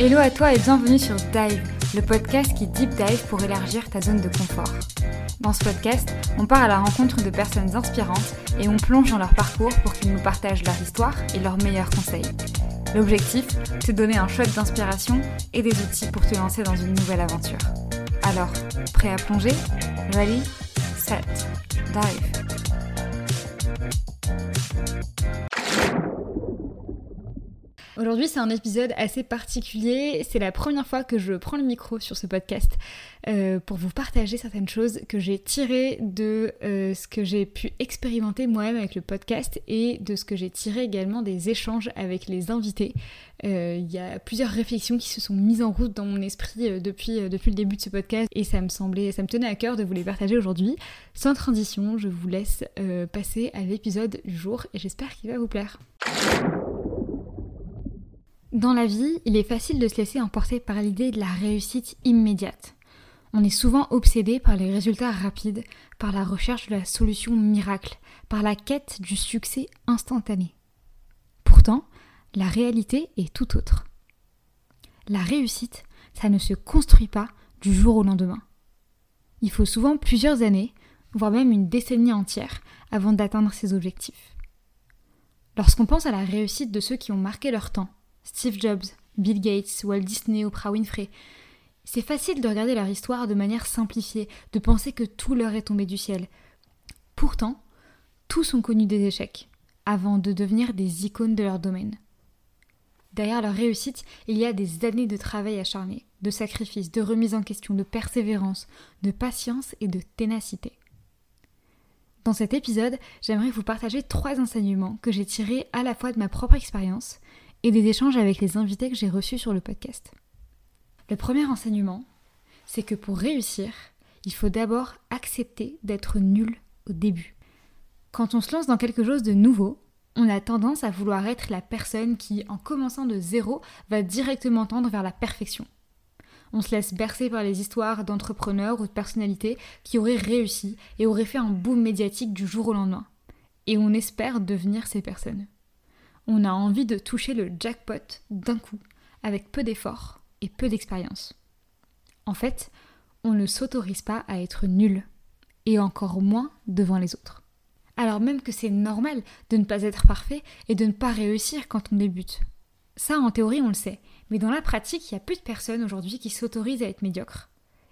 Hello à toi et bienvenue sur Dive, le podcast qui deep dive pour élargir ta zone de confort. Dans ce podcast, on part à la rencontre de personnes inspirantes et on plonge dans leur parcours pour qu'ils nous partagent leur histoire et leurs meilleurs conseils. L'objectif, te donner un shot d'inspiration et des outils pour te lancer dans une nouvelle aventure. Alors, prêt à plonger? Ready, set, dive. Aujourd'hui, c'est un épisode assez particulier. C'est la première fois que je prends le micro sur ce podcast euh, pour vous partager certaines choses que j'ai tirées de euh, ce que j'ai pu expérimenter moi-même avec le podcast et de ce que j'ai tiré également des échanges avec les invités. Euh, il y a plusieurs réflexions qui se sont mises en route dans mon esprit depuis, depuis le début de ce podcast et ça me semblait, ça me tenait à cœur de vous les partager aujourd'hui. Sans transition, je vous laisse passer à l'épisode du jour et j'espère qu'il va vous plaire. Dans la vie, il est facile de se laisser emporter par l'idée de la réussite immédiate. On est souvent obsédé par les résultats rapides, par la recherche de la solution miracle, par la quête du succès instantané. Pourtant, la réalité est tout autre. La réussite, ça ne se construit pas du jour au lendemain. Il faut souvent plusieurs années, voire même une décennie entière, avant d'atteindre ses objectifs. Lorsqu'on pense à la réussite de ceux qui ont marqué leur temps, Steve Jobs, Bill Gates, Walt Disney, Oprah Winfrey. C'est facile de regarder leur histoire de manière simplifiée, de penser que tout leur est tombé du ciel. Pourtant, tous ont connu des échecs, avant de devenir des icônes de leur domaine. Derrière leur réussite, il y a des années de travail acharné, de sacrifice, de remise en question, de persévérance, de patience et de ténacité. Dans cet épisode, j'aimerais vous partager trois enseignements que j'ai tirés à la fois de ma propre expérience et des échanges avec les invités que j'ai reçus sur le podcast. Le premier enseignement, c'est que pour réussir, il faut d'abord accepter d'être nul au début. Quand on se lance dans quelque chose de nouveau, on a tendance à vouloir être la personne qui, en commençant de zéro, va directement tendre vers la perfection. On se laisse bercer par les histoires d'entrepreneurs ou de personnalités qui auraient réussi et auraient fait un boom médiatique du jour au lendemain. Et on espère devenir ces personnes on a envie de toucher le jackpot d'un coup, avec peu d'efforts et peu d'expérience. En fait, on ne s'autorise pas à être nul, et encore moins devant les autres. Alors même que c'est normal de ne pas être parfait et de ne pas réussir quand on débute. Ça, en théorie, on le sait, mais dans la pratique, il y a peu de personnes aujourd'hui qui s'autorisent à être médiocres.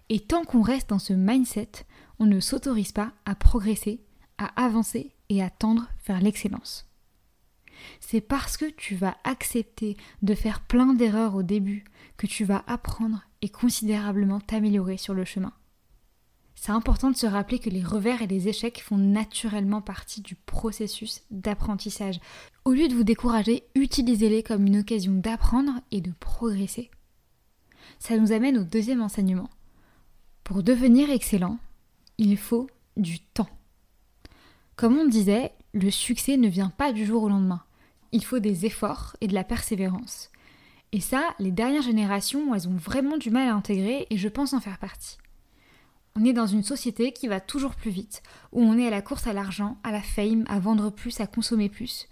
Et tant qu'on reste dans ce mindset, on ne s'autorise pas à progresser, à avancer et à tendre vers l'excellence c'est parce que tu vas accepter de faire plein d'erreurs au début que tu vas apprendre et considérablement t'améliorer sur le chemin. C'est important de se rappeler que les revers et les échecs font naturellement partie du processus d'apprentissage. Au lieu de vous décourager, utilisez-les comme une occasion d'apprendre et de progresser. Ça nous amène au deuxième enseignement. Pour devenir excellent, il faut du temps. Comme on disait, le succès ne vient pas du jour au lendemain il faut des efforts et de la persévérance. Et ça, les dernières générations, elles ont vraiment du mal à intégrer et je pense en faire partie. On est dans une société qui va toujours plus vite, où on est à la course à l'argent, à la fame, à vendre plus, à consommer plus.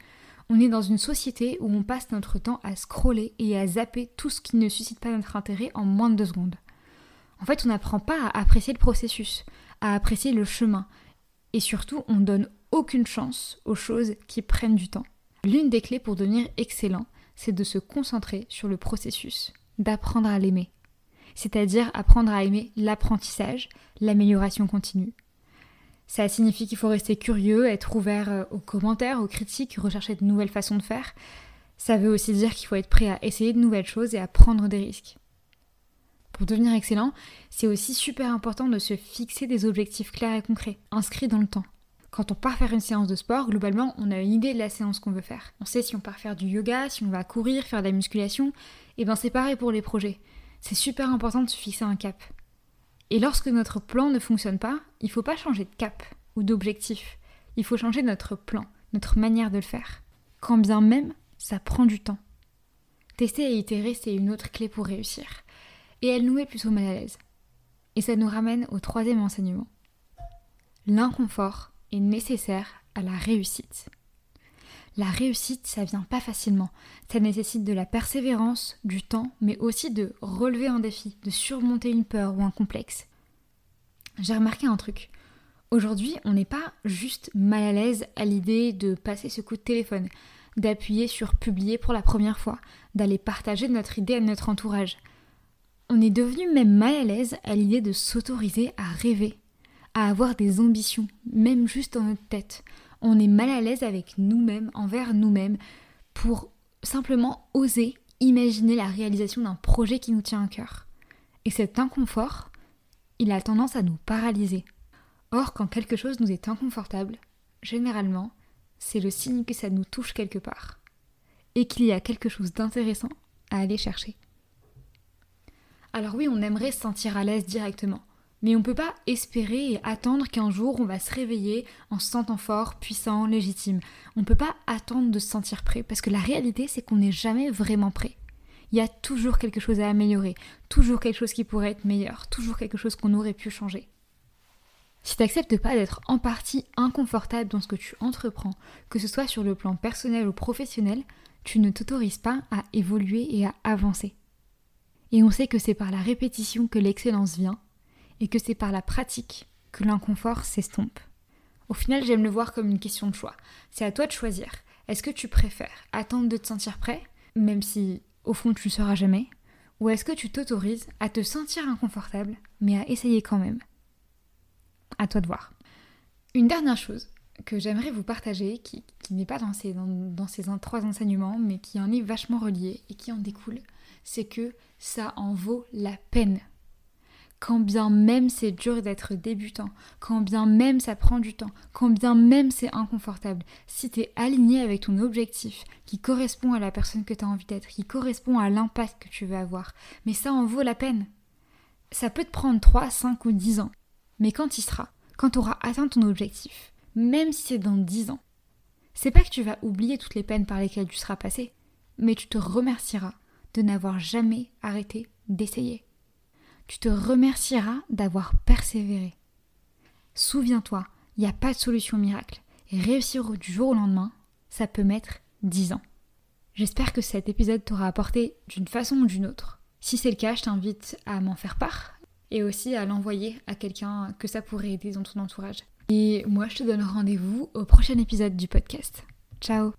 On est dans une société où on passe notre temps à scroller et à zapper tout ce qui ne suscite pas notre intérêt en moins de deux secondes. En fait, on n'apprend pas à apprécier le processus, à apprécier le chemin, et surtout, on donne aucune chance aux choses qui prennent du temps. L'une des clés pour devenir excellent, c'est de se concentrer sur le processus, d'apprendre à l'aimer. C'est-à-dire apprendre à aimer l'apprentissage, l'amélioration continue. Ça signifie qu'il faut rester curieux, être ouvert euh, aux commentaires, aux critiques, rechercher de nouvelles façons de faire. Ça veut aussi dire qu'il faut être prêt à essayer de nouvelles choses et à prendre des risques. Pour devenir excellent, c'est aussi super important de se fixer des objectifs clairs et concrets, inscrits dans le temps. Quand on part faire une séance de sport, globalement, on a une idée de la séance qu'on veut faire. On sait si on part faire du yoga, si on va courir, faire de la musculation. Et ben c'est pareil pour les projets. C'est super important de se fixer un cap. Et lorsque notre plan ne fonctionne pas, il ne faut pas changer de cap ou d'objectif. Il faut changer notre plan, notre manière de le faire. Quand bien même, ça prend du temps. Tester et itérer, c'est une autre clé pour réussir. Et elle nous met plutôt mal à l'aise. Et ça nous ramène au troisième enseignement. L'inconfort nécessaire à la réussite. La réussite, ça vient pas facilement. Ça nécessite de la persévérance, du temps, mais aussi de relever un défi, de surmonter une peur ou un complexe. J'ai remarqué un truc. Aujourd'hui, on n'est pas juste mal à l'aise à l'idée de passer ce coup de téléphone, d'appuyer sur publier pour la première fois, d'aller partager notre idée à notre entourage. On est devenu même mal à l'aise à l'idée de s'autoriser à rêver, à avoir des ambitions, même juste dans notre tête. On est mal à l'aise avec nous-mêmes, envers nous-mêmes, pour simplement oser imaginer la réalisation d'un projet qui nous tient à cœur. Et cet inconfort, il a tendance à nous paralyser. Or, quand quelque chose nous est inconfortable, généralement, c'est le signe que ça nous touche quelque part et qu'il y a quelque chose d'intéressant à aller chercher. Alors oui, on aimerait se sentir à l'aise directement, mais on ne peut pas espérer et attendre qu'un jour on va se réveiller en se sentant fort, puissant, légitime. On ne peut pas attendre de se sentir prêt, parce que la réalité c'est qu'on n'est jamais vraiment prêt. Il y a toujours quelque chose à améliorer, toujours quelque chose qui pourrait être meilleur, toujours quelque chose qu'on aurait pu changer. Si tu n'acceptes pas d'être en partie inconfortable dans ce que tu entreprends, que ce soit sur le plan personnel ou professionnel, tu ne t'autorises pas à évoluer et à avancer. Et on sait que c'est par la répétition que l'excellence vient, et que c'est par la pratique que l'inconfort s'estompe. Au final, j'aime le voir comme une question de choix. C'est à toi de choisir. Est-ce que tu préfères attendre de te sentir prêt, même si au fond tu ne seras jamais, ou est-ce que tu t'autorises à te sentir inconfortable, mais à essayer quand même? À toi de voir. Une dernière chose que j'aimerais vous partager, qui, n'est pas dans ces, ces trois enseignements, mais qui en est vachement relié et qui en découle, c'est que ça en vaut la peine. Quand bien même c'est dur d'être débutant, quand bien même ça prend du temps, quand bien même c'est inconfortable, si tu es aligné avec ton objectif qui correspond à la personne que tu envie d'être, qui correspond à l'impact que tu veux avoir, mais ça en vaut la peine. Ça peut te prendre 3, 5 ou 10 ans, mais quand il sera, quand tu auras atteint ton objectif, même si c'est dans 10 ans, c'est pas que tu vas oublier toutes les peines par lesquelles tu seras passé, mais tu te remercieras de n'avoir jamais arrêté d'essayer. Tu te remercieras d'avoir persévéré. Souviens-toi, il n'y a pas de solution miracle. Et réussir du jour au lendemain, ça peut mettre 10 ans. J'espère que cet épisode t'aura apporté d'une façon ou d'une autre. Si c'est le cas, je t'invite à m'en faire part, et aussi à l'envoyer à quelqu'un que ça pourrait aider dans ton entourage. Et moi, je te donne rendez-vous au prochain épisode du podcast. Ciao